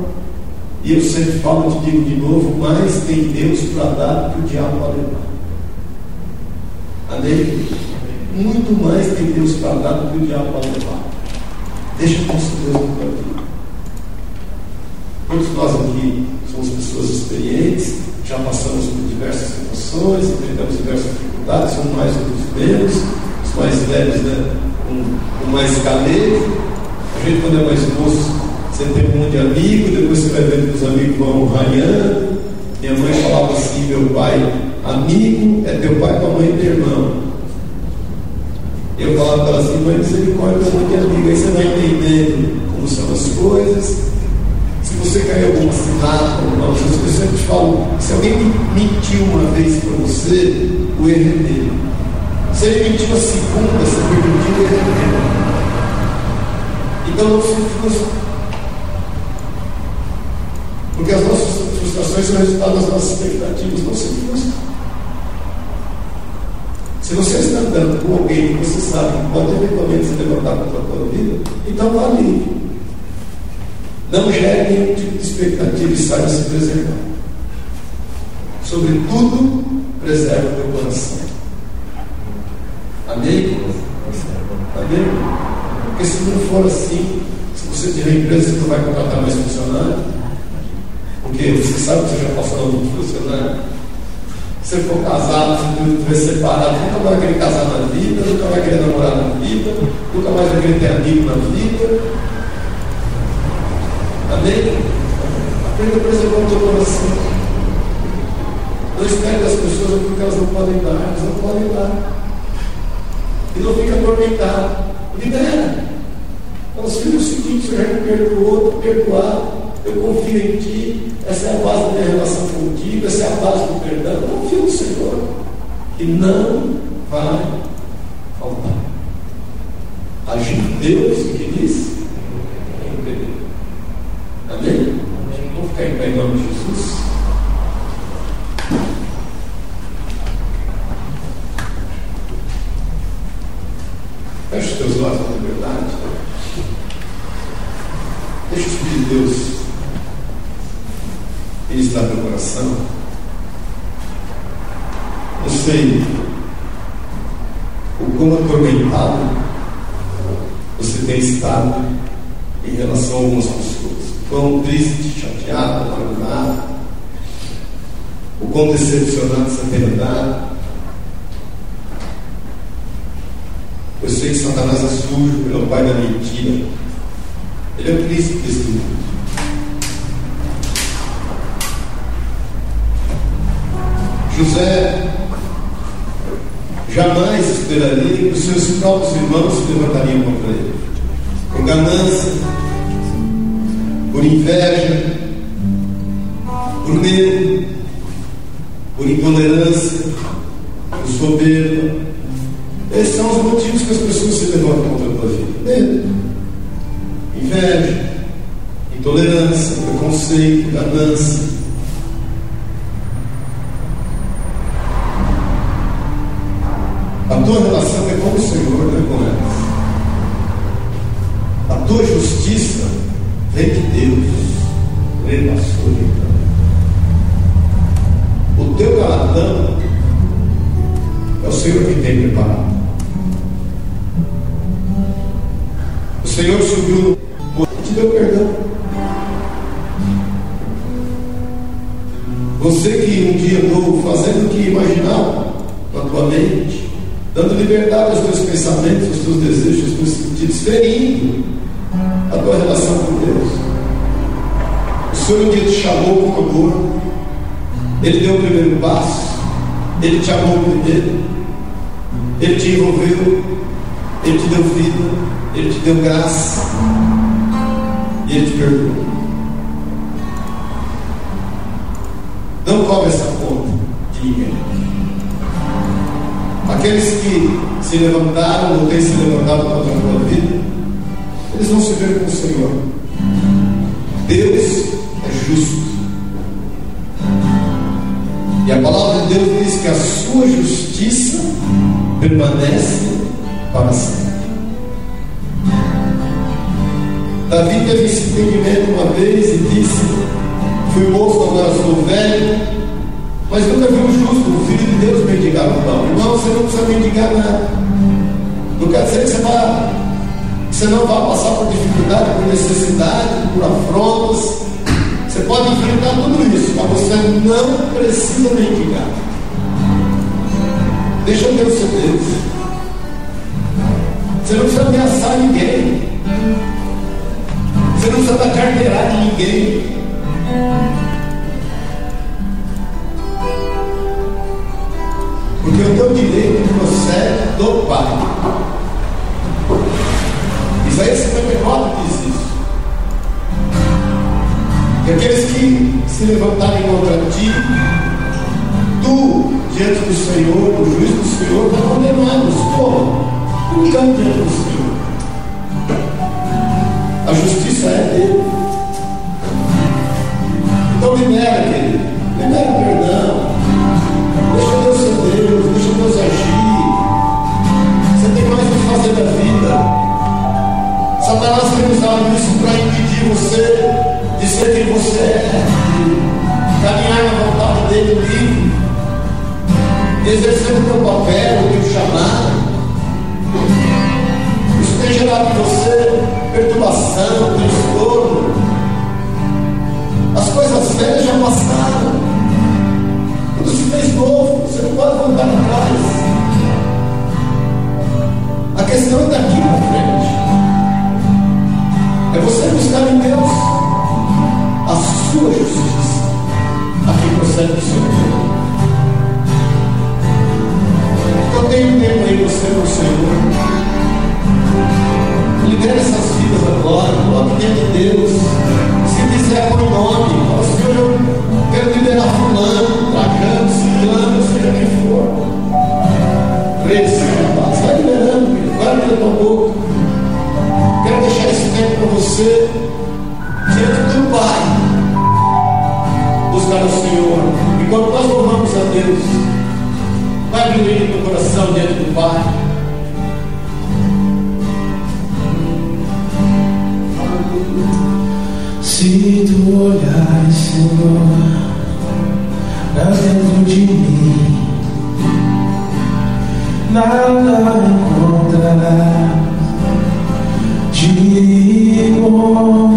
E eu sempre falo, te digo de novo, mais tem Deus para dar que o diabo para levar. Amém? Muito mais tem Deus para dar do que o diabo para levar. Deixa com Deus no vida. Todos nós aqui somos pessoas experientes, já passamos por diversas situações, enfrentamos diversas dificuldades, uns mais, outros menos, os mais velhos, né, com, com mais calejo. A gente, quando é mais moço, você tem um monte de amigo, depois você vai vendo que os amigos vão raiando. Minha mãe falava assim: meu pai, amigo é teu pai, tua mãe e teu irmão. Eu falava para ela assim: mãe, misericórdia, um monte de amigo. Aí você vai entendendo como são as coisas. Você cair alguma cilada, alguma coisa, eu sempre te falo: se alguém mentiu uma vez para você, o erro é dele. Se ele mentiu a segunda, você permitiu, o erro é dele. Então não se. Porque as nossas frustrações são resultado das nossas expectativas. Não se frustre. Se você está andando com alguém que você sabe que pode eventualmente se levantar contra a tua vida, então vá livre. Não gere nenhum tipo de expectativa e saiba se preservar. Sobretudo, preserva o teu coração. Amém? Amém? Porque se não for assim, se você tiver empresa, você não vai contratar mais funcionário. Porque você sabe que você já passou vida funcionário. Se você for casado, se estiver separado, nunca vai querer casar na vida, nunca vai querer namorar na vida, nunca mais vai querer ter amigo na vida. Amém? A preservar o teu coração. Não espere das pessoas aquilo que elas não podem dar, elas não podem dar. E não fica atormentado. Libera. Fala, filho, é o seguinte, você já perdoou, perdoado. Eu confio em Ti, essa é a base da minha relação contigo, essa é a base do perdão. Eu confio no Senhor, que não vai faltar. Agir Deus, o que diz? Amém? Vamos ficar em nome de Jesus. Feche os teus olhos com liberdade. Deixa o Espírito de Deus ministrar teu coração. Não sei o quão atormentado você tem estado em relação a algumas pessoas. Quão triste, chateado, amargurado, o quão decepcionado você tem andado. Eu sei que Satanás é sujo, ele é o pai da mentira. Ele é o príncipe desse mundo. José jamais esperaria que os seus próprios irmãos se levantariam contra ele. Com ganância, por inveja, por medo, por intolerância, por soberba. Esses são os motivos que as pessoas se levantam contra a tua vida. Medo, inveja, intolerância, preconceito, ganância. Tua relação liberdade aos teus pensamentos, aos teus desejos, aos teus sentidos, ferindo a tua relação com Deus. O Senhor um dia te chamou com amor, Ele deu o primeiro passo, Ele te amou primeiro, Ele te envolveu, Ele te deu vida, Ele te deu graça e Ele te perdoou. Não cobre essa conta de ninguém. Aqueles que se levantaram ou têm se levantado contra a tua vida, eles vão se ver com o Senhor. Deus é justo. E a palavra de Deus diz que a sua justiça permanece para sempre. Davi teve esse entendimento uma vez e disse: Fui moço era sou velho, mas nunca vi um justo, o filho de Deus, mendigar o pão. Irmão, você não precisa mendigar nada. Não quer dizer que você, que você não vai passar por dificuldade, por necessidade, por afrontas. Você pode enfrentar tudo isso, mas você não precisa mendigar. Deixa Deus ser Deus. Você não precisa ameaçar ninguém. Você não precisa dar carteirada de ninguém. Porque o teu direito procede do Pai. Isaías 59 diz isso. Que aqueles que se levantarem contra ti, tu, diante do Senhor, o juiz do Senhor, vai condená-los. Como? Brincando diante do Senhor. A justiça é dele. Então libera, querido. Libera o perdão. Deus agir. Você tem mais o que fazer da vida. Satanás tem usado isso para impedir você de ser quem você é, caminhar na vontade dele livre, de exercer o teu papel, o teu chamado. Isso tem gerado em você perturbação, transtorno. As coisas velhas já passaram. Tudo se fez novo, você não pode voltar atrás. A questão é daqui para frente. É você buscar em Deus a sua justiça, a que procede do Senhor. Então tenha um tempo aí você no Senhor. Libere essas vidas agora, coloque diante de Deus. Se quiser, põe Você Vai rapaz. Vai liberando, um pouco. Quero deixar esse tempo para você, diante do Pai, buscar o Senhor. E quando nós louvamos a Deus, vai diminuindo o coração diante do Pai. Se tu olhar, Senhor, para dentro de mim. nada encontrarás de.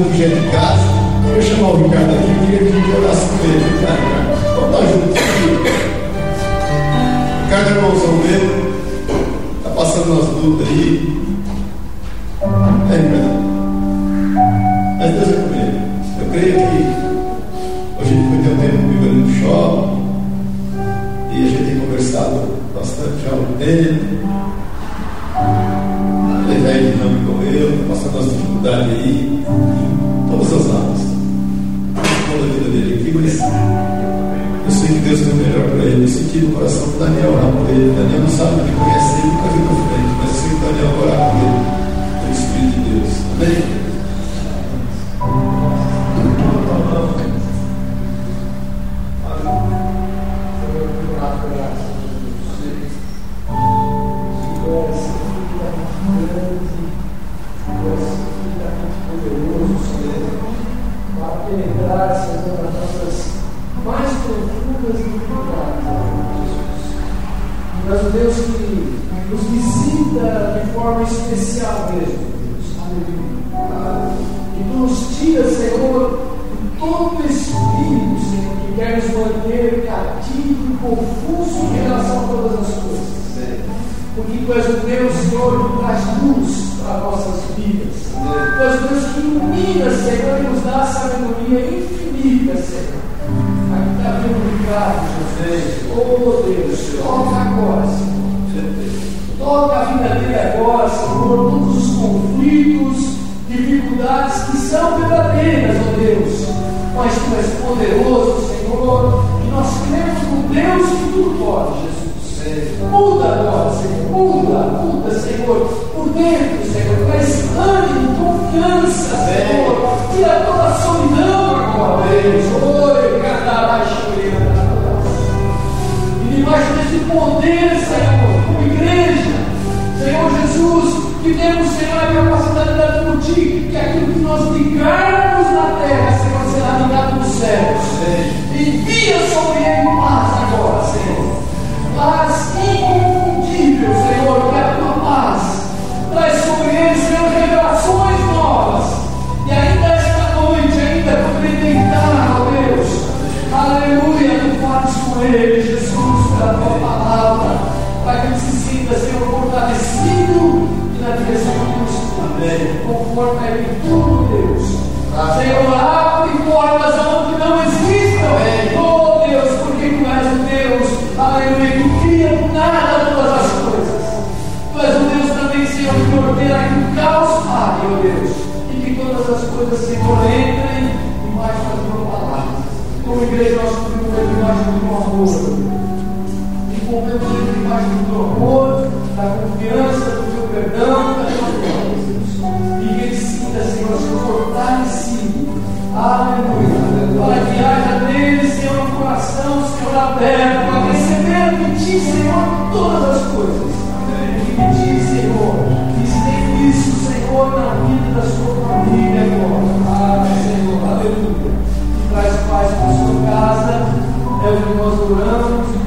Aqui já é de casa. Eu vou chamar o Ricardo aqui, eu queria que a gente orasse com ele. Tá, Ricardo? Vamos estar juntos. Ricardo é irmãozão meu. Está passando umas lutas aí. É, Ricardo. Mas Deus é com ele. Eu creio que hoje ele foi ter um tempo comigo ali no shopping. E a gente tem conversado bastante já há um tempo. Verdadeiras, ó Deus. Mas tu és poderoso, Senhor, e nós cremos no Deus que tudo pode, Jesus. Muda agora, Senhor. Muda, muda, Senhor. Por dentro, Senhor. Traz ânimo, confiança, Senhor. Tira toda a solidão agora, Deus. Oi, cantará E debaixo desse poder, Senhor, como igreja, Senhor Jesus, que temos, Senhor, a capacidade de admitir que aquilo que nós ligarmos na terra, Senhor, será ligado nos céus. Envia sobre ele paz agora, Senhor paz inconfundível, Senhor, que é a tua paz. Traz sobre ele, Senhor, revelações novas. E ainda esta noite, ainda poder deitar, ó Deus. Aleluia, tu falas com ele, Jesus, pela tua palavra, para que ele se sinta, Senhor, fortalecido e na direção do Espírito. Conforme ele tudo, Deus. Senhor, abre portas aonde não existam. Oh Deus, porque tu és o Deus, aleluia, que cria do nada todas as coisas. Tu és o Deus também, Senhor, que ordena que o caos pare, ó Deus, e que todas as coisas, Senhor, entrem debaixo da tua palavra. Como igreja, nós cumprimos debaixo do teu amor. E ele debaixo do teu amor, Aleluia. Para que haja nele, Senhor, coração, Senhor, aberto, para receber de ti, Senhor, todas as coisas. E pedir, Senhor, isso, Senhor, na vida da sua família agora. Ah, Senhor, aleluia. Que traz paz para a sua casa. É o que nós oramos